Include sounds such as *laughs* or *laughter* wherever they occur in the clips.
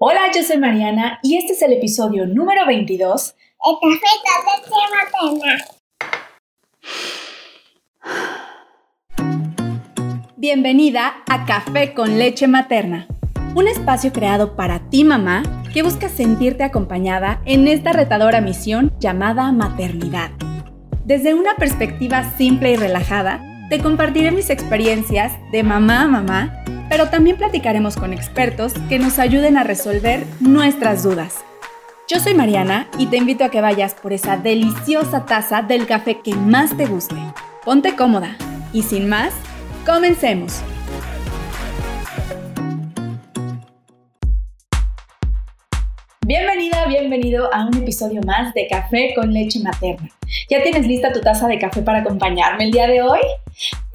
Hola, yo soy Mariana y este es el episodio número 22 El café con leche materna. Bienvenida a Café con leche materna, un espacio creado para ti mamá que busca sentirte acompañada en esta retadora misión llamada maternidad. Desde una perspectiva simple y relajada, te compartiré mis experiencias de mamá a mamá pero también platicaremos con expertos que nos ayuden a resolver nuestras dudas. Yo soy Mariana y te invito a que vayas por esa deliciosa taza del café que más te guste. Ponte cómoda y sin más, comencemos. Bienvenida, bienvenido a un episodio más de Café con leche materna. ¿Ya tienes lista tu taza de café para acompañarme el día de hoy?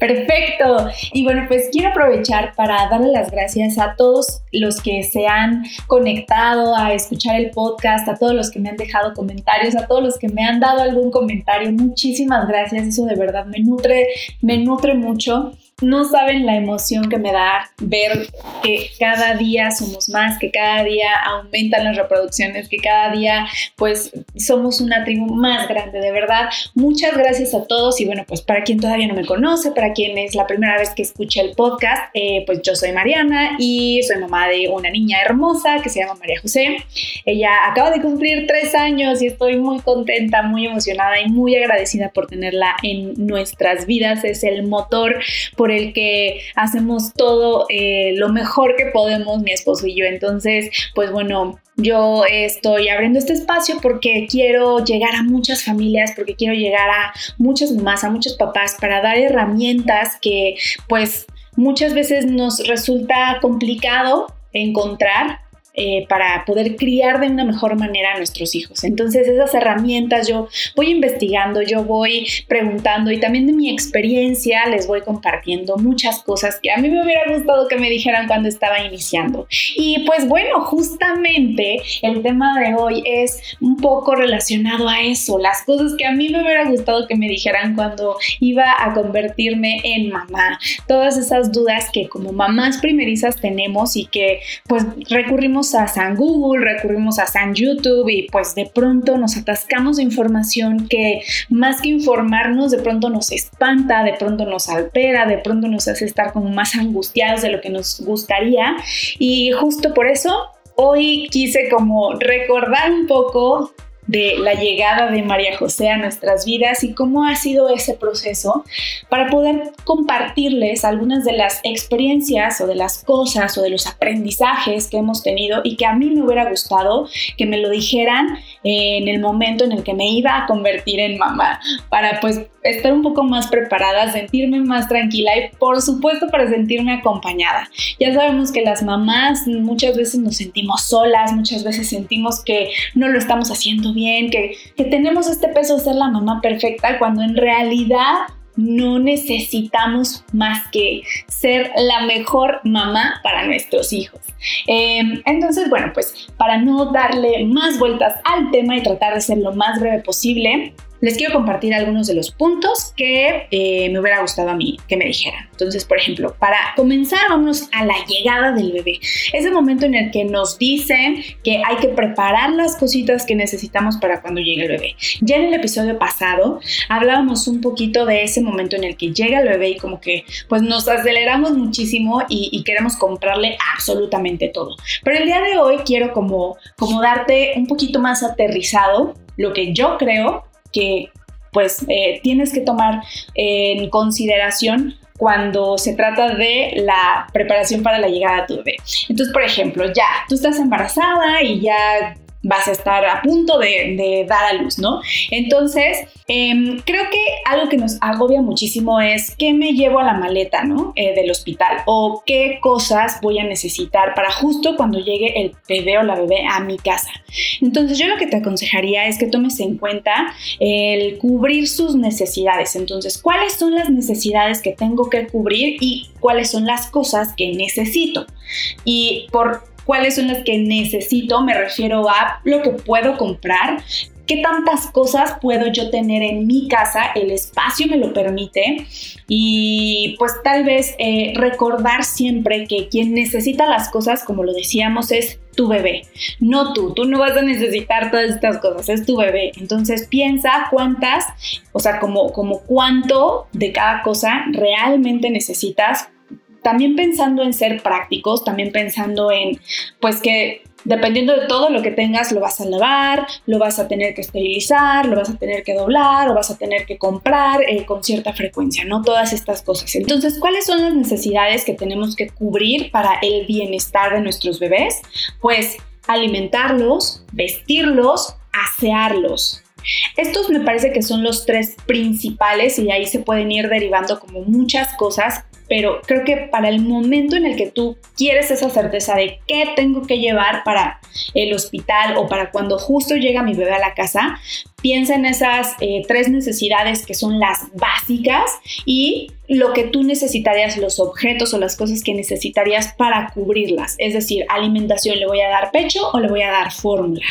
Perfecto. Y bueno, pues quiero aprovechar para darle las gracias a todos los que se han conectado a escuchar el podcast, a todos los que me han dejado comentarios, a todos los que me han dado algún comentario. Muchísimas gracias. Eso de verdad me nutre, me nutre mucho. No saben la emoción que me da ver que cada día somos más, que cada día aumentan las reproducciones, que cada día pues somos una tribu más grande, de verdad. Muchas gracias a todos y bueno, pues para quien todavía no me conoce, para quien es la primera vez que escucha el podcast, eh, pues yo soy Mariana y soy mamá de una niña hermosa que se llama María José. Ella acaba de cumplir tres años y estoy muy contenta, muy emocionada y muy agradecida por tenerla en nuestras vidas. Es el motor por el que hacemos todo eh, lo mejor que podemos, mi esposo y yo. Entonces, pues bueno, yo estoy abriendo este espacio porque quiero llegar a muchas familias, porque quiero llegar a muchas mamás, a muchos papás para dar herramientas que pues muchas veces nos resulta complicado encontrar eh, para poder criar de una mejor manera a nuestros hijos. Entonces esas herramientas yo voy investigando, yo voy preguntando y también de mi experiencia les voy compartiendo muchas cosas que a mí me hubiera gustado que me dijeran cuando estaba iniciando. Y pues bueno, justamente el tema de hoy es un poco relacionado a eso, las cosas que a mí me hubiera gustado que me dijeran cuando iba a convertirme en mamá. Todas esas dudas que como mamás primerizas tenemos y que pues recurrimos a San Google, recurrimos a San YouTube y pues de pronto nos atascamos de información que más que informarnos de pronto nos espanta, de pronto nos altera, de pronto nos hace estar como más angustiados de lo que nos gustaría. Y justo por eso hoy quise como recordar un poco de la llegada de María José a nuestras vidas y cómo ha sido ese proceso para poder compartirles algunas de las experiencias o de las cosas o de los aprendizajes que hemos tenido y que a mí me hubiera gustado que me lo dijeran en el momento en el que me iba a convertir en mamá para pues estar un poco más preparada, sentirme más tranquila y por supuesto para sentirme acompañada. Ya sabemos que las mamás muchas veces nos sentimos solas, muchas veces sentimos que no lo estamos haciendo bien, que, que tenemos este peso de ser la mamá perfecta cuando en realidad no necesitamos más que ser la mejor mamá para nuestros hijos. Em, entonces, bueno, pues para no darle más vueltas al tema y tratar de ser lo más breve posible, les quiero compartir algunos de los puntos que eh, me hubiera gustado a mí que me dijeran. Entonces, por ejemplo, para comenzar, vamos a la llegada del bebé. Ese momento en el que nos dicen que hay que preparar las cositas que necesitamos para cuando llegue el bebé. Ya en el episodio pasado hablábamos un poquito de ese momento en el que llega el bebé y como que pues nos aceleramos muchísimo y, y queremos comprarle absolutamente todo. Pero el día de hoy quiero como, como darte un poquito más aterrizado lo que yo creo que pues eh, tienes que tomar en consideración cuando se trata de la preparación para la llegada a tu bebé. Entonces, por ejemplo, ya tú estás embarazada y ya vas a estar a punto de, dar a luz, ¿no? Entonces, em, creo que algo que nos agobia muchísimo es qué me llevo a la maleta, ¿no? Eh, del hospital o qué cosas voy a necesitar para justo cuando llegue el bebé o la bebé a mi casa. Entonces, yo lo que te aconsejaría es que tomes en cuenta el cubrir sus necesidades. Entonces, ¿cuáles son las necesidades que tengo que cubrir y cuáles son las cosas que necesito? Y por cuáles son las que necesito, me refiero a lo que puedo comprar, qué tantas cosas puedo yo tener en mi casa, el espacio me lo permite y pues tal vez eh, recordar siempre que quien necesita las cosas, como lo decíamos, es tu bebé, no tú, tú no vas a necesitar todas estas cosas, es tu bebé. Entonces piensa cuántas, o sea, como, como cuánto de cada cosa realmente necesitas también pensando en ser prácticos, también pensando en, pues que dependiendo de todo lo que tengas, lo vas a lavar, lo vas a tener que esterilizar, lo vas a tener que doblar, o vas a tener que comprar eh, con cierta frecuencia, ¿no? Todas estas cosas. Entonces, ¿cuáles son las necesidades que tenemos que cubrir para el bienestar de nuestros bebés? Pues alimentarlos, vestirlos, asearlos. Estos me parece que son los tres principales y ahí se pueden ir derivando como muchas cosas pero creo que para el momento en el que tú quieres esa certeza de qué tengo que llevar para el hospital o para cuando justo llega mi bebé a la casa, piensa en esas eh, tres necesidades que son las básicas y lo que tú necesitarías, los objetos o las cosas que necesitarías para cubrirlas. Es decir, alimentación, ¿le voy a dar pecho o le voy a dar fórmula?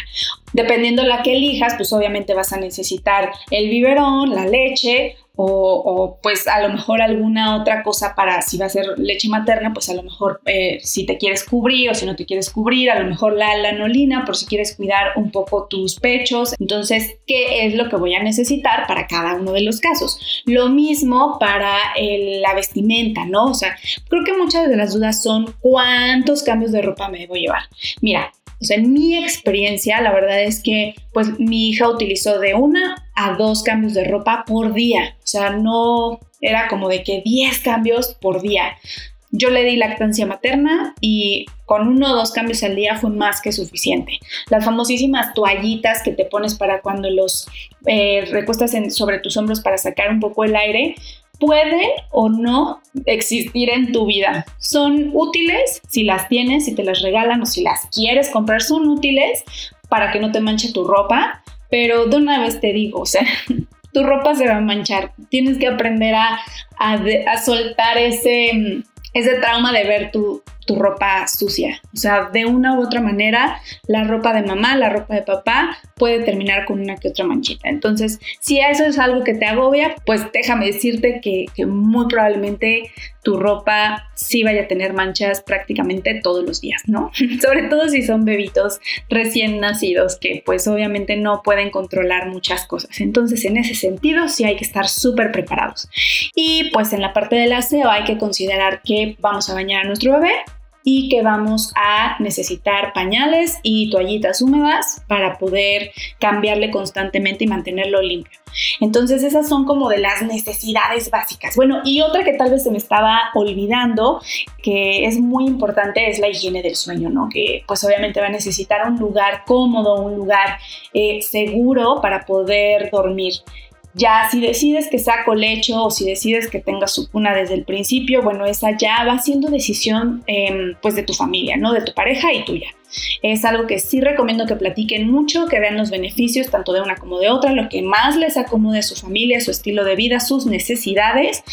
Dependiendo la que elijas, pues obviamente vas a necesitar el biberón, la leche o, pues a lo mejor alguna otra cosa para si va a ser leche materna, pues a lo mejor eh, si te quieres cubrir o si no te quieres cubrir, a lo mejor la lanolina por si quieres cuidar un poco tus pechos. Entonces, ¿qué es lo que voy a necesitar para cada uno de los casos? Lo mismo para la vestimenta, ¿no? O sea, creo que muchas de las dudas son cuántos cambios de ropa me debo llevar. Mira, en mi experiencia, la verdad es que pues mi hija utilizó de una a dos cambios de ropa por día. O sea, no era como de que 10 cambios por día. Yo le di lactancia materna y con uno o dos cambios al día fue más que suficiente. Las famosísimas toallitas que te pones para cuando los eh, recuestas sobre tus hombros para sacar un poco el aire, pueden o no existir en tu vida. Son útiles si las tienes, si te las regalan o si las quieres comprar, son útiles para que no te manche tu ropa, pero de una vez te digo, o sea, *laughs* tu ropa se va a manchar. Tienes que aprender a, a soltar ese, ese trauma de ver tu, tu ropa sucia. O sea, de una u otra manera, la ropa de mamá, la ropa de papá puede terminar con una que otra manchita. Entonces, si eso es algo que te agobia, pues déjame decirte que, que muy probablemente tu ropa sí vaya a tener manchas prácticamente todos los días, ¿no? *laughs* Sobre todo si son bebitos recién nacidos que pues obviamente no pueden controlar muchas cosas. Entonces, en ese sentido, sí hay que estar súper preparados. Y pues en la parte del aseo hay que considerar que vamos a bañar a nuestro bebé y que vamos a necesitar pañales y toallitas húmedas para poder cambiarle constantemente y mantenerlo limpio. Entonces esas son como de las necesidades básicas. Bueno, y otra que tal vez se me estaba olvidando, que es muy importante, es la higiene del sueño, ¿no? Que pues obviamente va a necesitar un lugar cómodo, un lugar eh, seguro para poder dormir. Ya si decides que sea colecho o si decides que tenga su cuna desde el principio, bueno, esa ya va siendo decisión em, pues de tu familia, ¿no? De tu pareja y tuya. Es algo que sí recomiendo que platiquen mucho, que vean los beneficios tanto de una como de otra, lo que más les acomode a su familia, su estilo de vida, sus necesidades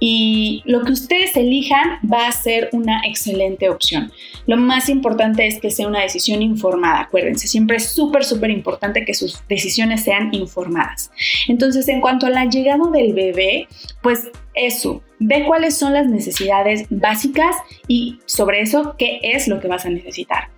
y lo que ustedes elijan va a ser una excelente opción. Lo más importante es que sea una decisión informada, acuérdense, siempre es súper, súper importante que sus decisiones sean informadas. Entonces, en cuanto a la llegada del bebé, pues eso, ve cuáles son las necesidades básicas y sobre eso, qué es lo que vas a necesitar.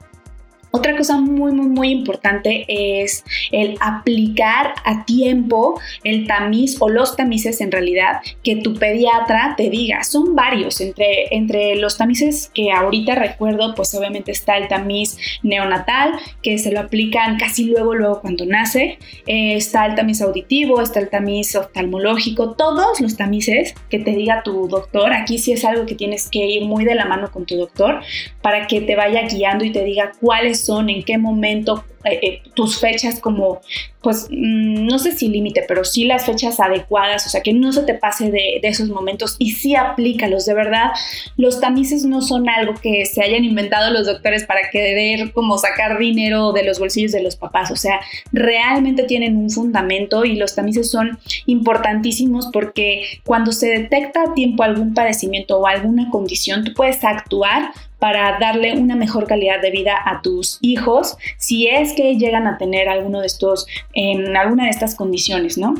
Otra cosa muy, muy, muy importante es el aplicar a tiempo el tamiz o los tamices en realidad que tu pediatra te diga. Son varios. Entre, entre los tamices que ahorita recuerdo, pues obviamente está el tamiz neonatal, que se lo aplican casi luego, luego cuando nace. Eh, está el tamiz auditivo, está el tamiz oftalmológico, todos los tamices que te diga tu doctor. Aquí sí es algo que tienes que ir muy de la mano con tu doctor para que te vaya guiando y te diga cuáles son, en qué momento, eh, eh, tus fechas como, pues, mm, no sé si límite, pero sí las fechas adecuadas, o sea, que no se te pase de, esos momentos y sí aplícalos, de verdad, los tamices no son algo que se hayan inventado los doctores para querer como sacar dinero de los bolsillos de los papás, o sea, realmente tienen un fundamento y los tamices son importantísimos porque cuando se detecta a tiempo algún padecimiento o alguna condición, tú puedes actuar para darle una mejor calidad de vida a tus hijos. Si es que llegan a tener alguno de estos, en alguna de estas condiciones, ¿no?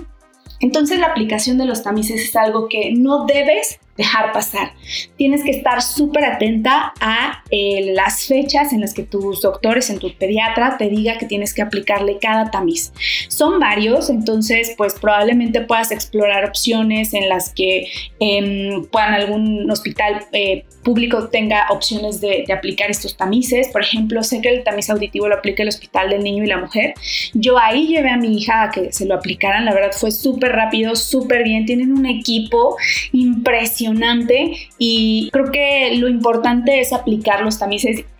Entonces la aplicación de los tamices es algo que no debes dejar pasar. Tienes que estar súper atenta a eh, las fechas en las que tus doctores, en tu pediatra, te diga que tienes que aplicarle cada tamiz. Son varios, entonces pues probablemente puedas explorar opciones en las que em, puedan algún hospital eh, público tenga opciones de, aplicar estos tamices. Por ejemplo, sé que el tamiz auditivo lo aplica el Hospital del Niño y la Mujer. Yo ahí llevé a mi hija a que se lo aplicaran. La verdad fue súper rápido, súper bien. Tienen un equipo impresionante y creo que lo importante es aplicar los.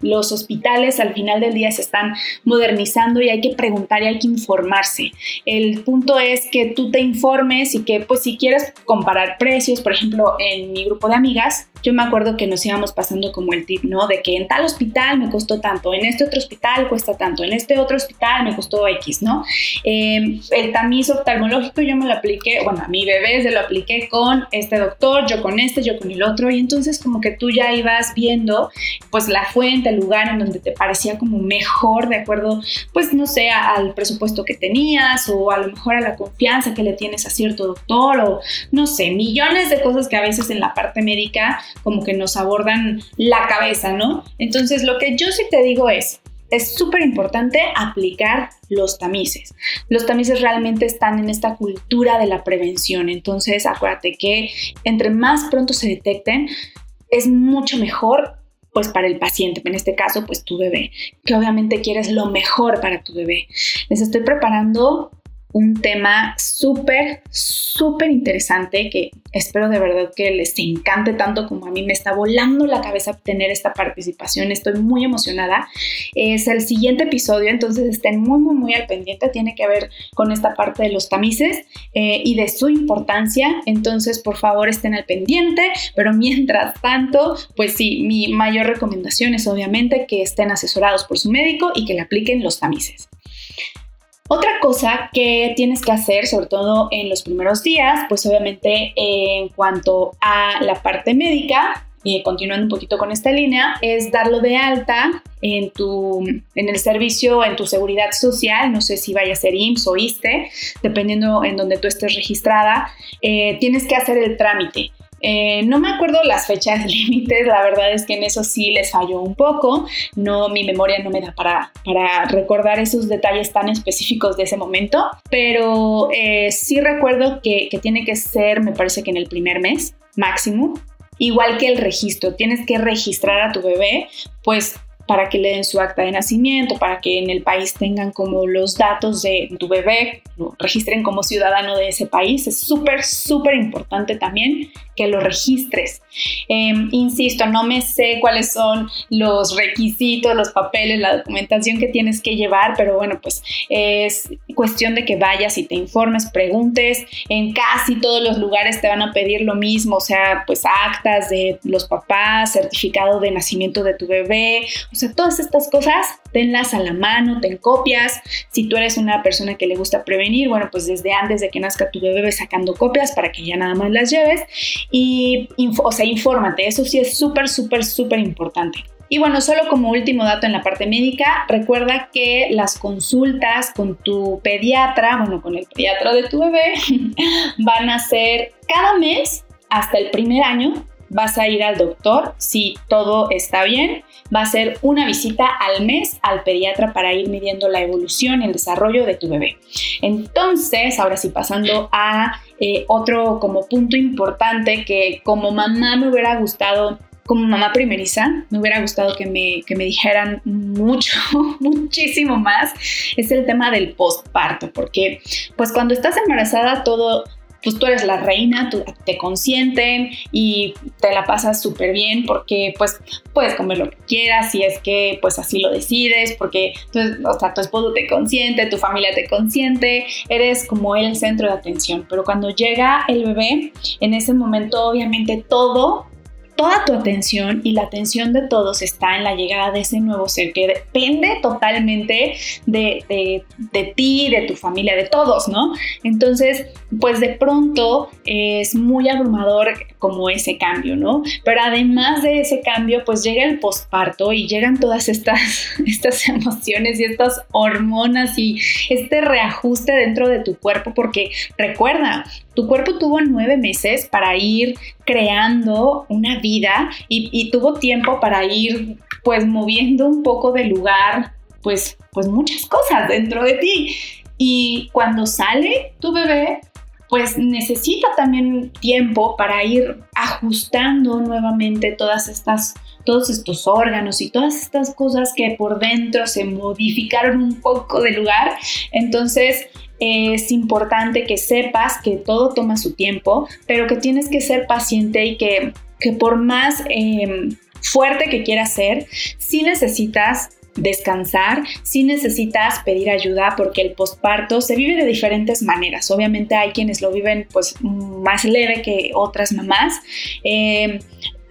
Los hospitales al final del día se están modernizando y hay que preguntar y hay que informarse. El punto es que tú te informes y que pues si quieres comparar precios, por ejemplo, en mi grupo de amigas, yo me acuerdo que nos íbamos pasando como el tip, ¿no? De que en tal hospital me costó tanto, en este otro hospital cuesta tanto, en este otro hospital me costó X, ¿no? Em, el tamiz oftalmológico yo me lo apliqué, bueno, a mi bebé se lo apliqué con este doctor, yo con este, yo con el otro, y entonces como que tú ya ibas viendo pues la fuente, el lugar en donde te parecía como mejor, de acuerdo, pues no sé, al presupuesto que tenías o a lo mejor a la confianza que le tienes a cierto doctor o no sé, millones de cosas que a veces en la parte médica como que nos abordan la cabeza, ¿no? Entonces lo que yo sí te digo es, es súper importante aplicar los tamices. Los tamices realmente están en esta cultura de la prevención, entonces acuérdate que entre más pronto se detecten, es mucho mejor pues para el paciente, en este caso pues tu bebé, que obviamente quieres lo mejor para tu bebé. Les estoy preparando un tema súper, súper interesante que espero de verdad que les encante tanto como a mí me está volando la cabeza tener esta participación. Estoy muy emocionada. Es el siguiente episodio, entonces estén muy, muy, muy al pendiente. Tiene que ver con esta parte de los tamices eh, y de su importancia. Entonces, por favor, estén al pendiente. Pero mientras tanto, pues sí, mi mayor recomendación es obviamente que estén asesorados por su médico y que le apliquen los tamices. Otra cosa que tienes que hacer, sobre todo en los primeros días, pues obviamente en cuanto a la parte médica, y continuando un poquito con esta línea, es darlo de alta en tu en el servicio, en tu seguridad social, no sé si vaya a ser IMSS o ISTE, dependiendo en donde tú estés registrada, eh, tienes que hacer el trámite. Eh, no me acuerdo las fechas *laughs* límites, la verdad es que en eso sí les falló un poco, no, mi memoria no me da para, para recordar esos detalles tan específicos de ese momento, pero eh, sí recuerdo que, que tiene que ser, me parece que en el primer mes máximo, igual que el registro, tienes que registrar a tu bebé, pues para que le den su acta de nacimiento, para que en el país tengan como los datos de tu bebé, registren como ciudadano de ese país. Es súper, súper importante también que lo registres. Em, insisto, no me sé cuáles son los requisitos, los papeles, la documentación que tienes que llevar, pero bueno, pues es cuestión de que vayas y te informes, preguntes. En casi todos los lugares te van a pedir lo mismo, o sea, pues actas de los papás, certificado de nacimiento de tu bebé, o sea, todas estas cosas, tenlas a la mano, ten copias. Si tú eres una persona que le gusta prevenir, bueno, pues desde antes de que nazca tu bebé, sacando copias para que ya nada más las lleves y, o sea, infórmate, eso sí es súper, súper, súper importante. Y bueno, solo como último dato en la parte médica, recuerda que las consultas con tu pediatra, bueno, con el pediatra de tu bebé, *laughs* van a ser cada mes hasta el primer año. Vas a ir al doctor si todo está bien. Va a ser una visita al mes al pediatra para ir midiendo la evolución y el desarrollo de tu bebé. Entonces, ahora sí pasando a eh, otro como punto importante que como mamá me hubiera gustado como mamá primeriza, me hubiera gustado que me, que me dijeran mucho, *laughs* muchísimo más, es el tema del postparto, porque pues cuando estás embarazada todo pues tú eres la reina, tú, te consienten y te la pasas súper bien porque pues puedes comer lo que quieras si es que pues así lo decides, porque o sea, tu esposo te consiente, tu familia te consiente, eres como el centro de atención, pero cuando llega el bebé, en ese momento obviamente todo toda tu atención y la atención de todos está en la llegada de ese nuevo ser que depende totalmente de, de, de ti, de tu familia, de todos, ¿no? Entonces, pues de pronto es muy abrumador como ese cambio, ¿no? Pero además de ese cambio, pues llega el posparto y llegan todas estas, *laughs* estas emociones y estas hormonas y este reajuste dentro de tu cuerpo, porque recuerda, tu cuerpo tuvo nueve meses para ir creando una vida y, tuvo tiempo para ir pues moviendo un poco de lugar, pues, pues muchas cosas dentro de ti. Y cuando sale tu bebé, pues necesita también tiempo para ir ajustando nuevamente todas estas todos estos órganos y todas estas cosas que por dentro se modificaron un poco de lugar. Entonces, es importante que sepas que todo toma su tiempo, pero que tienes que ser paciente y que, por más em, fuerte que quieras ser, sí necesitas descansar, si necesitas pedir ayuda porque el posparto se vive de diferentes maneras. Obviamente hay quienes lo viven pues más leve que otras mamás. Em,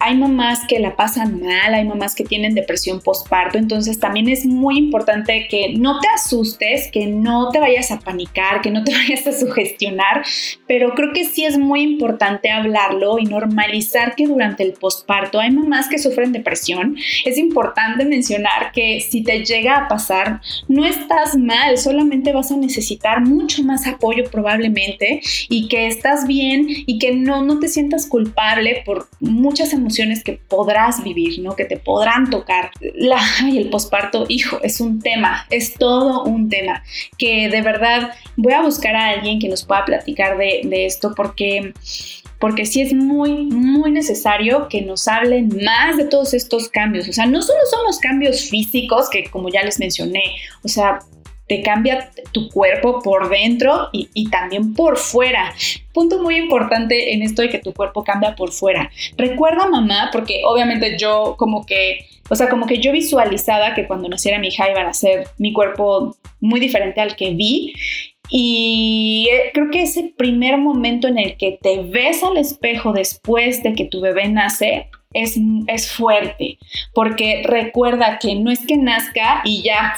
hay mamás que la pasan mal, hay mamás que tienen depresión postparto, entonces también es muy importante que no te asustes, que no te vayas a panicar, que no te *laughs* vayas a sugestionar, pero creo que sí es muy importante hablarlo y normalizar que durante el postparto hay mamás que sufren depresión. Es importante mencionar que si te llega a pasar, no estás mal, solamente vas a necesitar mucho más apoyo probablemente y que estás bien y que no, no te sientas culpable por muchas emociones que podrás vivir, ¿no? Que te podrán tocar. La, y el posparto, hijo, es un tema, es todo un tema, que de verdad voy a buscar a alguien que nos pueda platicar de, de esto porque porque sí es muy, muy necesario que nos hablen más de todos estos cambios. O sea, no solo son los cambios físicos, que como ya les mencioné, o sea, te cambia tu cuerpo por dentro y, también por fuera. Punto muy importante en esto de que tu cuerpo cambia por fuera. Recuerda mamá, porque obviamente yo como que, o sea, como que yo visualizaba que cuando naciera mi hija iba a ser mi cuerpo muy diferente al que vi. Y eh, creo que ese primer momento en el que te ves al espejo después de que tu bebé nace, es, es, fuerte, porque recuerda que no es que nazca y ya,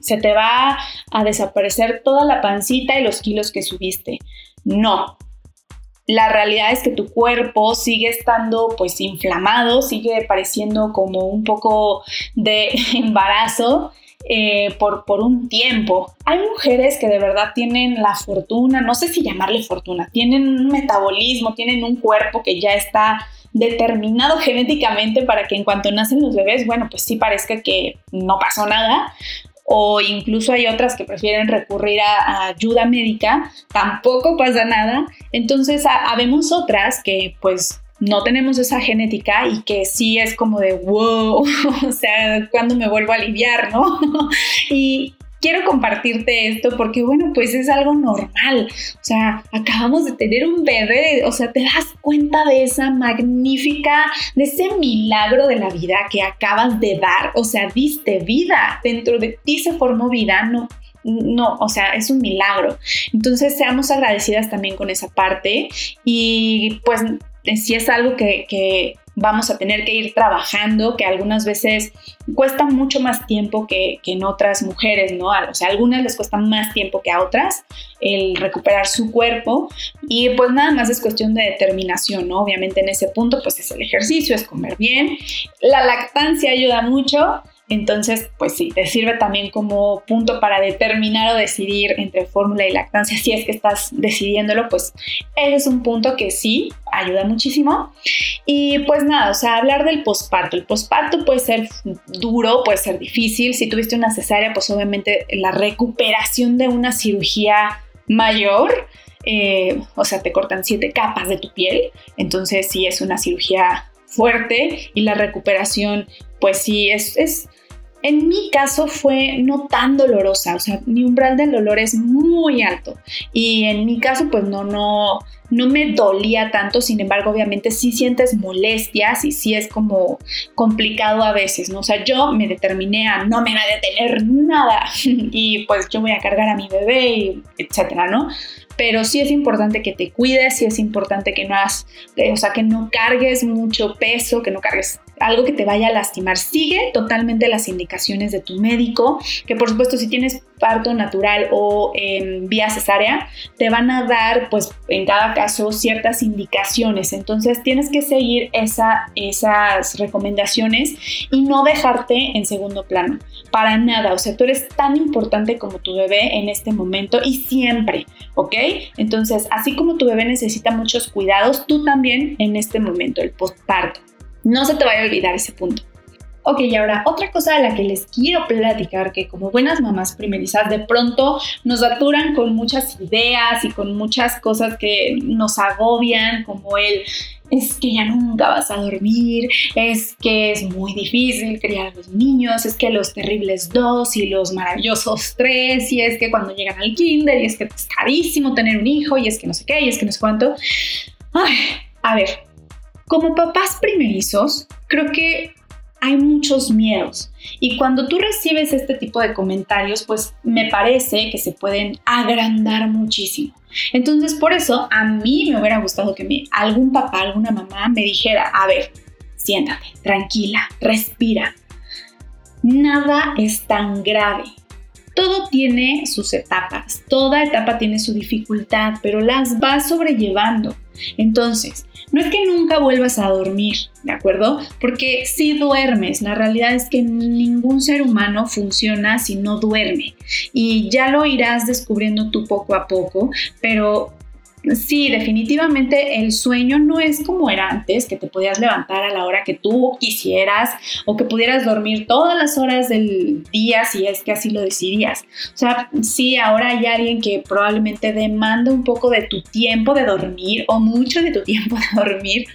se te va a desaparecer toda la pancita y los kilos que subiste. No. La realidad es que tu cuerpo sigue estando pues inflamado, sigue pareciendo como un poco de *laughs* embarazo eh, por, por un tiempo. Hay mujeres que de verdad tienen la fortuna, no sé si llamarle fortuna, tienen un metabolismo, tienen un cuerpo que ya está determinado *laughs* genéticamente para que en cuanto nacen los bebés, bueno, pues sí parezca que no pasó nada. O incluso hay otras que prefieren recurrir a, ayuda médica, tampoco pasa nada. Entonces, habemos otras que pues no tenemos esa genética y que sí es como de wow, *laughs* o sea, cuando me vuelvo a aliviar, ¿no? *laughs* y, quiero compartirte esto porque, bueno, pues es algo normal. O sea, acabamos de tener un bebé, o sea, te das cuenta de esa magnífica, de ese milagro de la vida que acabas de dar. O sea, diste vida, dentro de ti se formó vida, no. No, o sea, es un milagro. Entonces, seamos agradecidas también con esa parte y pues si es algo que, que vamos a tener que ir trabajando, que algunas veces cuesta mucho más tiempo que, en otras mujeres, ¿no? O sea, algunas les cuesta más tiempo que a otras el recuperar su cuerpo y pues nada más es cuestión de determinación, ¿no? Obviamente en ese punto pues es el ejercicio, es comer bien, la lactancia ayuda mucho, entonces, pues sí, te sirve también como punto para determinar o decidir entre fórmula y lactancia. Si es que estás decidiéndolo, pues ese es un punto que sí ayuda muchísimo. Y pues nada, o sea, hablar del posparto. El posparto puede ser duro, puede ser difícil. Si tuviste una cesárea, pues obviamente la recuperación de una cirugía mayor. Eh, o sea, te cortan siete capas de tu piel, entonces sí es una cirugía fuerte y la recuperación, pues sí, es, es En mi caso fue no tan dolorosa, o sea, mi umbral del dolor es muy alto y en mi caso pues no, no, no me dolía tanto, sin embargo obviamente sí sientes molestias y sí es como complicado a veces, ¿no? O sea, yo me determiné a no me va a detener nada *laughs* y pues yo voy a cargar a mi bebé y etcétera, ¿no? Pero sí es importante que te cuides, sí es importante que no has, o sea, que no cargues mucho peso, que no cargues algo que te vaya a lastimar. Sigue totalmente las indicaciones de tu médico, que por supuesto si tienes parto natural o en vía cesárea, te van a dar pues en cada caso ciertas indicaciones. Entonces tienes que seguir esa, esas recomendaciones y no dejarte en segundo plano. Para nada. O sea, tú eres tan importante como tu bebé en este momento y siempre, ¿ok? Entonces, así como tu bebé necesita muchos cuidados, tú también en este momento, el postparto. No se te vaya a olvidar ese punto. Ok, y ahora otra cosa de la que les quiero platicar, que como buenas mamás primerizas de pronto nos saturan con muchas ideas y con muchas cosas que nos agobian, como el es que ya nunca vas a dormir, es que es muy difícil criar a los niños, es que los terribles dos y los maravillosos tres, y es que cuando llegan al kinder, y es que es carísimo tener un hijo, y es que no sé qué, y es que no sé cuánto. Ay, a ver, como papás primerizos, creo que hay muchos miedos y cuando tú recibes este tipo de comentarios, pues me parece que se pueden agrandar muchísimo. Entonces, por eso a mí me hubiera gustado que me, algún papá, alguna mamá me dijera, a ver, siéntate, tranquila, respira. Nada es tan grave. Todo tiene sus etapas, toda etapa tiene su dificultad, pero las vas sobrellevando. Entonces, no es que nunca vuelvas a dormir, ¿de acuerdo? Porque si duermes, la realidad es que ningún ser humano funciona si no duerme. Y ya lo irás descubriendo tú poco a poco, pero Sí, definitivamente el sueño no es como era antes, que te podías levantar a la hora que tú quisieras o que pudieras dormir todas las horas del día si es que así lo decidías. O sea, sí, ahora hay alguien que probablemente demanda un poco de tu tiempo de dormir o mucho de tu *laughs* tiempo de dormir.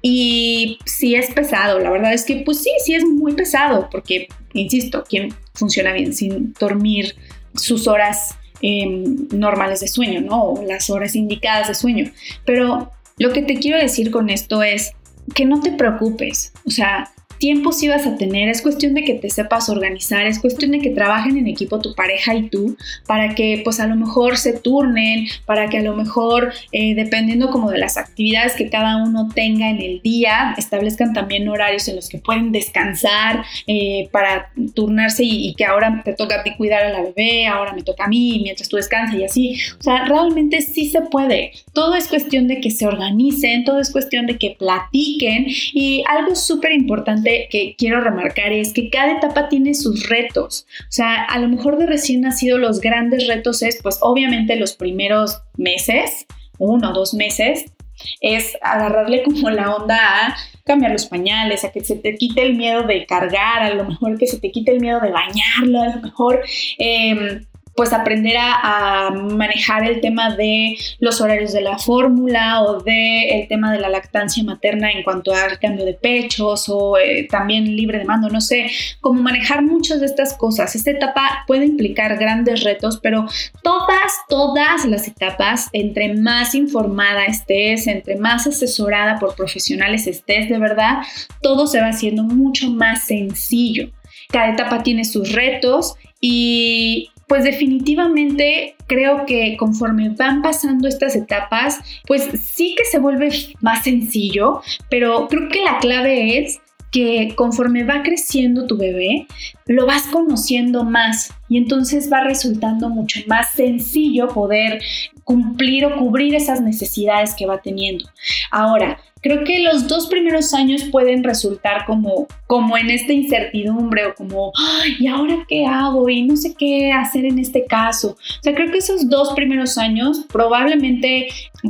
Y sí es pesado, la verdad es que pues sí, sí es muy pesado, porque, insisto, ¿quién funciona bien sin dormir sus horas Em, normales de sueño, ¿no? O las horas indicadas de sueño. Pero lo que te quiero decir con esto es que no te preocupes. O sea, tiempo sí vas a tener, es cuestión de que te sepas organizar, es cuestión de que trabajen en equipo tu pareja y tú para que pues a lo mejor se turnen, para que a lo mejor eh, dependiendo como de las actividades que cada uno tenga en el día, establezcan también horarios en los que pueden descansar eh, para turnarse y, que ahora te toca a ti cuidar a la bebé, ahora me toca a mí mientras tú descansas y así. O sea, realmente sí se puede. Todo es cuestión de que se organicen, todo es cuestión de que platiquen y algo súper importante que quiero remarcar es que cada etapa tiene sus retos. O sea, a lo mejor de recién nacido los grandes retos es, pues obviamente los primeros meses, uno o dos meses, es agarrarle como la onda a cambiar los pañales, a que se te quite el miedo de cargar, a lo mejor que se te quite el miedo de bañarlo, a lo mejor eh, pues aprender a, manejar el tema de los horarios de la fórmula o de el tema de la lactancia materna en cuanto al cambio de pechos o eh, también libre de mando, no sé, cómo manejar muchas de estas cosas. Esta etapa puede implicar grandes retos, pero todas, todas las etapas, entre más informada estés, entre más asesorada por profesionales estés, de verdad, todo se va haciendo mucho más sencillo. Cada etapa tiene sus retos y pues definitivamente creo que conforme van pasando estas etapas, pues sí que se vuelve más sencillo, pero creo que la clave es que conforme va creciendo tu bebé, lo vas conociendo más y entonces va resultando mucho más sencillo poder cumplir o cubrir esas necesidades que va teniendo. Ahora, creo que los dos primeros años pueden resultar como, como en esta incertidumbre o como, ¿y ahora qué hago? Y no sé qué hacer en este caso. O sea, creo que esos dos primeros años probablemente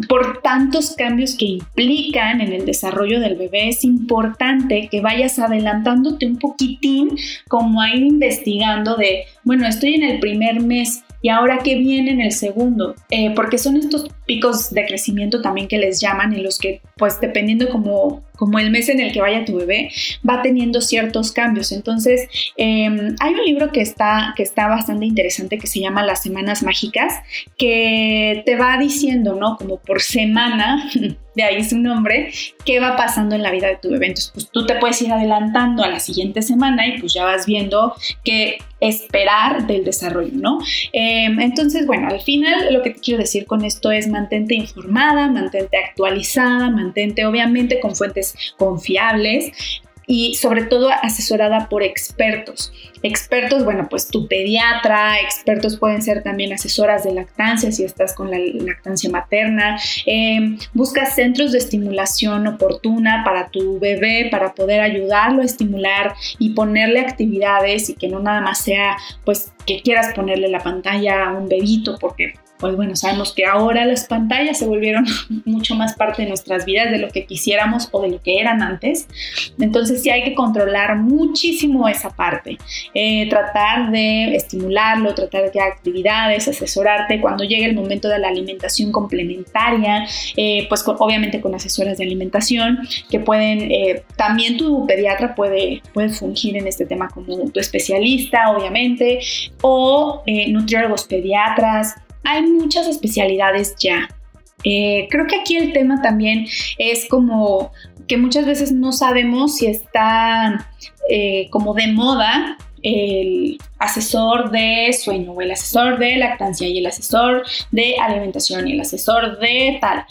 por tantos cambios que implican en el desarrollo del bebé, es importante que vayas adelantándote un poquitín como a ir investigando de, bueno, estoy en el primer mes y ahora qué viene en el segundo, eh, porque son estos picos de crecimiento también que les llaman, en los que pues dependiendo como, como el mes en el que vaya tu bebé, va teniendo ciertos cambios. Entonces, em, hay un libro que está, que está bastante interesante que se llama Las Semanas Mágicas, que te va diciendo, ¿no? Como por semana, *laughs* de ahí su nombre, qué va pasando en la vida de tu bebé. Entonces, pues tú te puedes ir adelantando a la siguiente semana y pues ya vas viendo qué esperar del desarrollo, ¿no? Em, entonces, bueno, al final lo que te quiero decir con esto es mantente informada, mantente actualizada, mantente obviamente con fuentes confiables y sobre todo asesorada por expertos. Expertos, bueno, pues tu pediatra, expertos pueden ser también asesoras de lactancia si estás con la lactancia materna. Em, busca centros de estimulación oportuna para tu bebé, para poder ayudarlo a estimular y ponerle actividades y que no nada más sea pues que quieras ponerle la pantalla a un bebito porque pues bueno, sabemos que ahora las pantallas se volvieron *laughs* mucho más parte de nuestras vidas de lo que quisiéramos o de lo que eran antes. Entonces sí hay que controlar muchísimo esa parte. Eh, tratar de estimularlo, tratar de actividades, asesorarte cuando llegue el momento de la alimentación complementaria, eh, pues obviamente con asesoras de alimentación que pueden, eh, también tu pediatra puede, puede fungir en este tema como tu especialista, obviamente, o nutriólogos pediatras hay muchas especialidades ya. Eh, creo que aquí el tema también es como que muchas veces no sabemos si está eh, como de moda el asesor de sueño o el asesor de lactancia y el asesor de alimentación y el asesor de tal.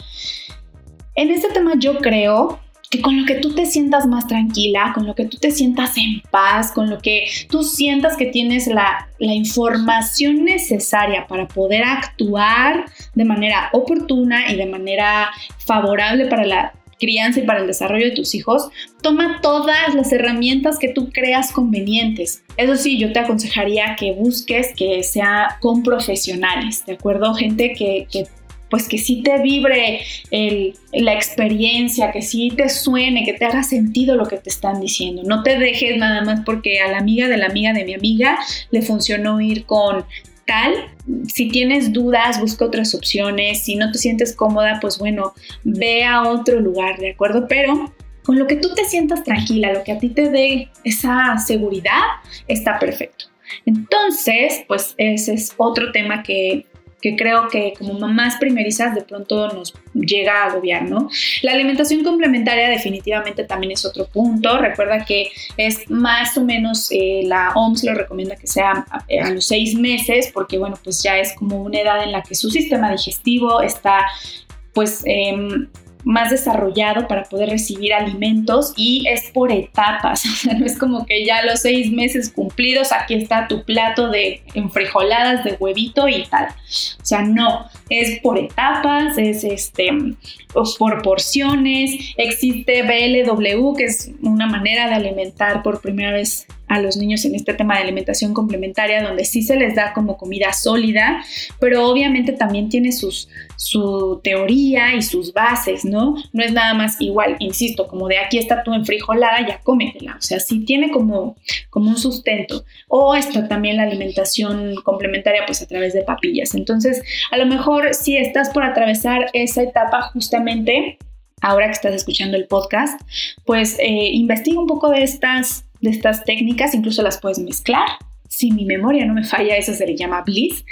En este tema yo creo que con lo que tú te sientas más tranquila, con lo que tú te sientas en paz, con lo que tú sientas que tienes la, la, información necesaria para poder actuar de manera oportuna y de manera favorable para la crianza y para el desarrollo de tus hijos, toma todas las herramientas que tú creas convenientes. Eso sí, yo te aconsejaría que busques que sea con profesionales, ¿de acuerdo? Gente que, que pues que sí te vibre la experiencia, que sí te suene, que te haga sentido lo que te están diciendo. No te dejes nada más porque a la amiga de la amiga de mi amiga le funcionó ir con tal. Si tienes dudas, busca otras opciones. Si no te sientes cómoda, pues bueno, ve a otro lugar, ¿de acuerdo? Pero con lo que tú te sientas tranquila, lo que a ti te dé esa seguridad, está perfecto. Entonces, pues ese es otro tema que que creo que como mamás primerizas de pronto nos llega a agobiar, ¿no? La alimentación complementaria definitivamente también es otro punto. Recuerda que es más o menos, eh, la OMS lo recomienda que sea a, los seis meses, porque bueno, pues ya es como una edad en la que su sistema digestivo está pues em, más desarrollado para poder recibir alimentos y es por etapas, *laughs* o sea, no es como que ya los seis meses cumplidos, aquí está tu plato de enfrijoladas de huevito y tal. O sea, no, es por etapas, es este, por porciones, existe BLW, que es una manera de alimentar por primera vez a los niños en este tema de alimentación complementaria, donde sí se les da como comida sólida, pero obviamente también tiene sus, su teoría y sus bases, ¿no? No es nada más igual, insisto, como de aquí está tu enfrijolada, ya cómetela, o sea, sí tiene como, como un sustento. O está también la alimentación complementaria, pues a través de papillas. Entonces, a lo mejor si estás por atravesar esa etapa justamente, ahora que estás escuchando el podcast, pues eh, investiga un poco de estas de estas técnicas, incluso las puedes mezclar. Si mi memoria no me falla, eso se le llama bliss.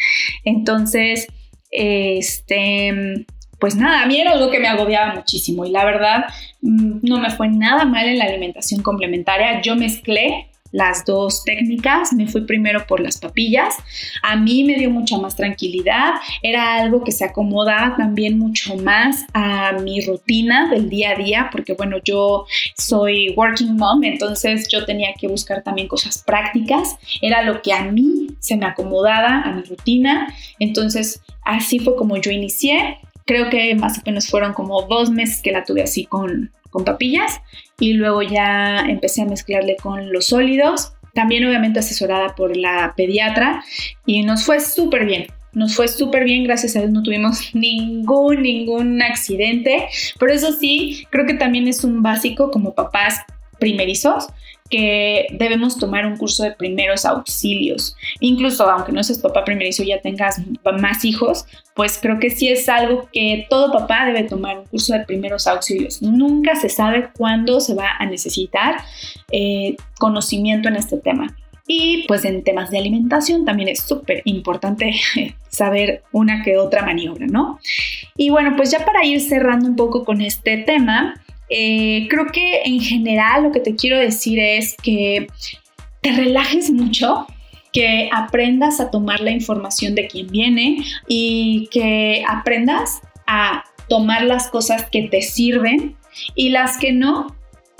Entonces, este, pues nada, a mí era algo que me agobiaba muchísimo y la verdad mm, no me fue nada mal en la alimentación complementaria. Yo mezclé las dos técnicas. Me fui primero por las papillas. A mí me dio mucha más tranquilidad. Era algo que se acomodaba también mucho más a mi rutina del día a día, porque bueno, yo soy working mom, entonces yo tenía que buscar también cosas prácticas. Era lo que a mí se me acomodaba a mi rutina. Entonces, así fue como yo inicié. Creo que más o menos fueron como dos meses que la tuve así con, con papillas y luego ya empecé a mezclarle con los sólidos, también obviamente asesorada por la pediatra y nos fue súper bien. Nos fue súper bien, gracias a Dios no tuvimos *laughs* ningún, ningún accidente, pero eso sí, creo que también es un básico como papás primerizos que debemos tomar un curso de primeros auxilios. Incluso aunque no seas papá primerizo y ya tengas más hijos, pues creo que sí es algo que todo papá debe tomar un curso de primeros auxilios. Nunca se sabe cuándo se va a necesitar eh, conocimiento en este tema. Y pues en temas de alimentación también es súper importante *laughs* saber una que otra maniobra, ¿no? Y bueno, pues ya para ir cerrando un poco con este tema, eh, creo que en general lo que te quiero decir es que te relajes mucho, que aprendas a tomar la información de quien viene y que aprendas a tomar las cosas que te sirven y las que no,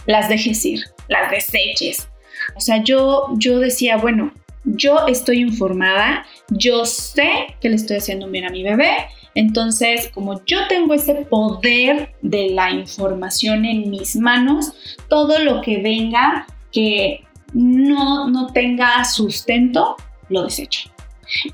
las dejes ir, las deseches. O sea, yo, yo decía, bueno, yo estoy informada, yo sé que le estoy haciendo bien a mi bebé, entonces como yo tengo ese poder de la información en mis manos, todo lo que venga que no, no tenga sustento, lo desecho.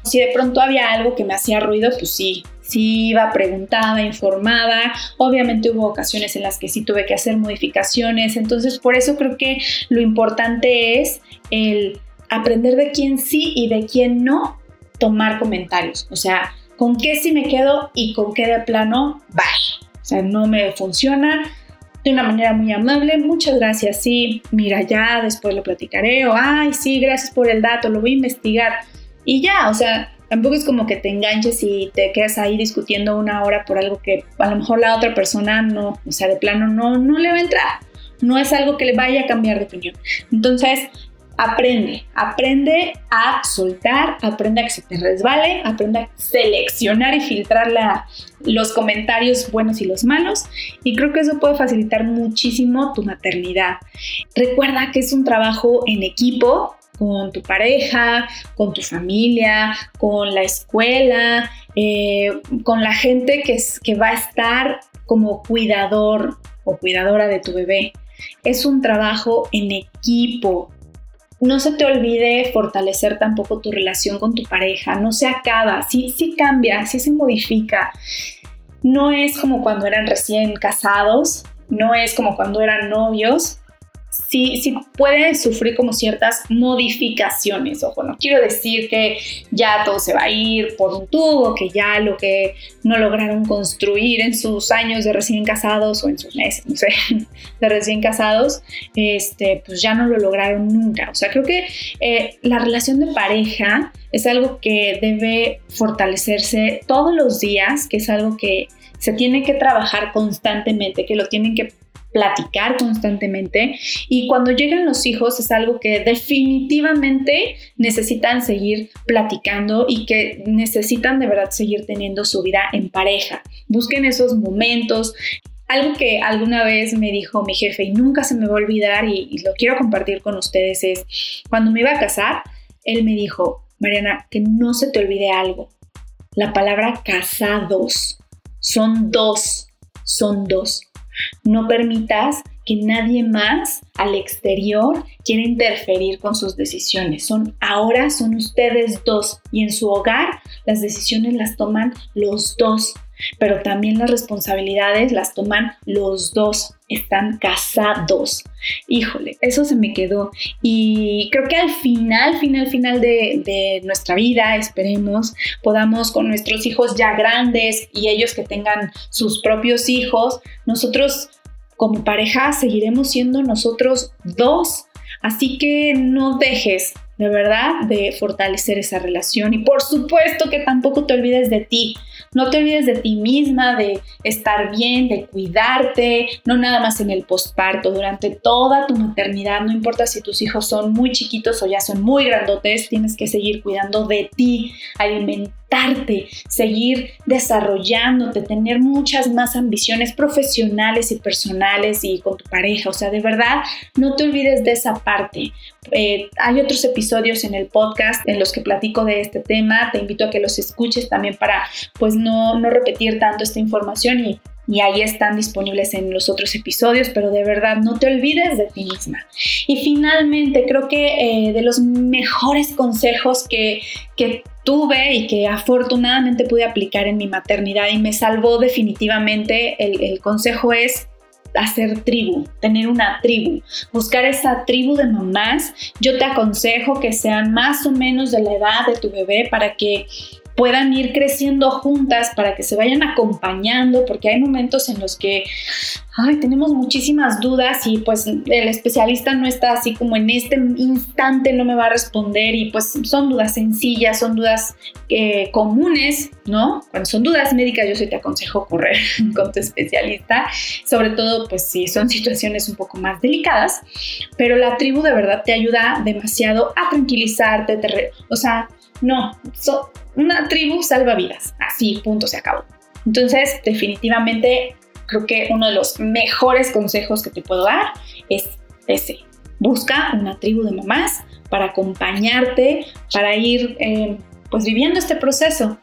Si de pronto había algo que me hacía ruido, pues sí, sí iba preguntada, informada. Obviamente hubo ocasiones en las que sí tuve que hacer modificaciones. Entonces, por eso creo que lo importante es el aprender de quién sí y de quién no tomar comentarios. O sea, con qué sí me quedo y con qué de plano, bye. O sea, no me funciona de una manera muy amable. Muchas gracias, sí, mira, ya después lo platicaré. O, ay, sí, gracias por el dato, lo voy a investigar. Y ya, o sea, Tampoco es como que te enganches y te quedas ahí discutiendo una hora por algo que a lo mejor la otra persona no, o sea, de plano no, no le va a entrar. No es algo que le vaya a cambiar de opinión. Entonces, aprende, aprende a soltar, aprende a que se te resbale, aprende a seleccionar y filtrar los comentarios buenos y los malos. Y creo que eso puede facilitar muchísimo tu maternidad. Recuerda que es un trabajo en equipo, con tu pareja, con tu familia, con la escuela, eh, con la gente que, que va a estar como cuidador o cuidadora de tu bebé. Es un trabajo en equipo. No se te olvide fortalecer tampoco tu relación con tu pareja. No se acaba, sí, sí cambia, sí se modifica. No es como cuando eran recién casados, no es como cuando eran novios, sí, sí puede sufrir como ciertas modificaciones. Ojo, no quiero decir que ya todo se va a ir por un tubo, que ya lo que no lograron construir en sus años de recién casados o en sus meses, no sé, *laughs* de recién casados, este, pues ya no lo lograron nunca. O sea, creo que eh, la relación de pareja es algo que debe fortalecerse todos los días, que es algo que se tiene que trabajar constantemente, que lo tienen que platicar constantemente y cuando llegan los hijos es algo que definitivamente necesitan seguir platicando y que necesitan de verdad seguir teniendo su vida en pareja. Busquen esos momentos. Algo que alguna vez me dijo mi jefe y nunca se me va a olvidar y, lo quiero compartir con ustedes es cuando me iba a casar, él me dijo, Mariana, que no se te olvide algo. La palabra casados son dos, son dos no permitas que nadie más al exterior quiera interferir con sus decisiones. Son ahora son ustedes dos y en su hogar las decisiones las toman los dos pero también las responsabilidades las toman los dos, están casados. Híjole, eso se me quedó. Y creo que al final, final, final de, de nuestra vida, esperemos, podamos con nuestros hijos ya grandes y ellos que tengan sus propios hijos, nosotros como pareja seguiremos siendo nosotros dos. Así que no dejes de verdad de fortalecer esa relación y por supuesto que tampoco te olvides de ti. No te olvides de ti misma, de estar bien, de cuidarte, no nada más en el posparto, durante toda tu maternidad, no importa si tus hijos son muy chiquitos o ya son muy grandotes, tienes que seguir cuidando de ti, alimentarte, seguir desarrollándote, tener muchas más ambiciones profesionales y personales y con tu pareja. O sea, de verdad, no te olvides de esa parte. Eh, hay otros episodios en el podcast en los que platico de este tema. Te invito a que los escuches también para pues no, no repetir tanto esta información y, y ahí están disponibles en los otros episodios, pero de verdad no te olvides de ti misma. Y finalmente, creo que eh, de los mejores consejos que, que tuve y que afortunadamente pude aplicar en mi maternidad y me salvó definitivamente, el, el consejo es hacer tribu, tener una tribu, buscar esa tribu de mamás. Yo te aconsejo que sean más o menos de la edad de tu bebé para que puedan ir creciendo juntas, para que se vayan acompañando, porque hay momentos en los que tenemos muchísimas dudas y pues el especialista no está así como en este instante no me va a responder y pues son dudas sencillas, son dudas eh, comunes, ¿no? Cuando son dudas médicas yo sí te aconsejo correr *laughs* con tu especialista, sobre todo pues si son situaciones un poco más delicadas, pero la tribu de verdad te ayuda demasiado a tranquilizarte, o sea, no, una tribu salva vidas, así, punto, se acabó. Entonces, definitivamente creo que uno de los mejores consejos que te puedo dar es ese. Busca una tribu de mamás para acompañarte, para ir eh, pues viviendo este proceso.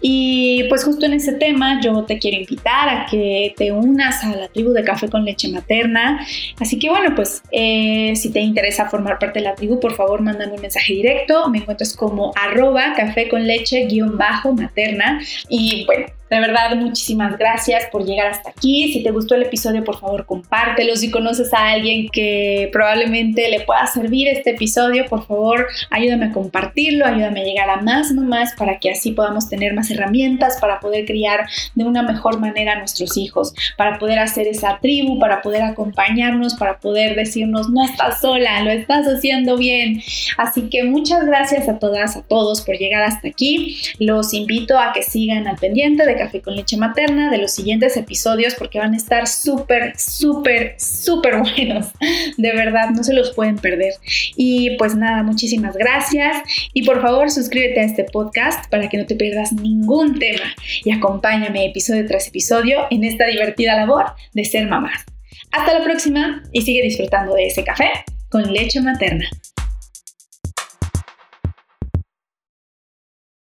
Y pues justo en ese tema yo te quiero invitar a que te unas a la tribu de café con leche materna. Así que bueno, pues eh, si te interesa formar parte de la tribu, por favor mándame un mensaje directo. Me encuentras como arroba café con leche guion bajo materna. Y bueno, de verdad, muchísimas gracias por llegar hasta aquí. Si te gustó el episodio, por favor, compártelo. Si conoces a alguien que probablemente le pueda servir este episodio, por favor, ayúdame a compartirlo, ayúdame a llegar a más mamás para que así podamos tener más herramientas para poder criar de una mejor manera a nuestros hijos, para poder hacer esa tribu, para poder acompañarnos, para poder decirnos, no estás sola, lo estás haciendo bien. Así que muchas gracias a todas, a todos por llegar hasta aquí. Los invito a que sigan al pendiente de Café con Leche Materna de los siguientes episodios porque van a estar súper, súper, súper *laughs* buenos. De verdad, no se los pueden perder. Y pues nada, muchísimas gracias. Y por favor, suscríbete a este podcast para que no te pierdas ningún tema y acompáñame episodio tras episodio en esta divertida labor de ser mamá. Hasta la próxima y sigue disfrutando de ese café con leche materna.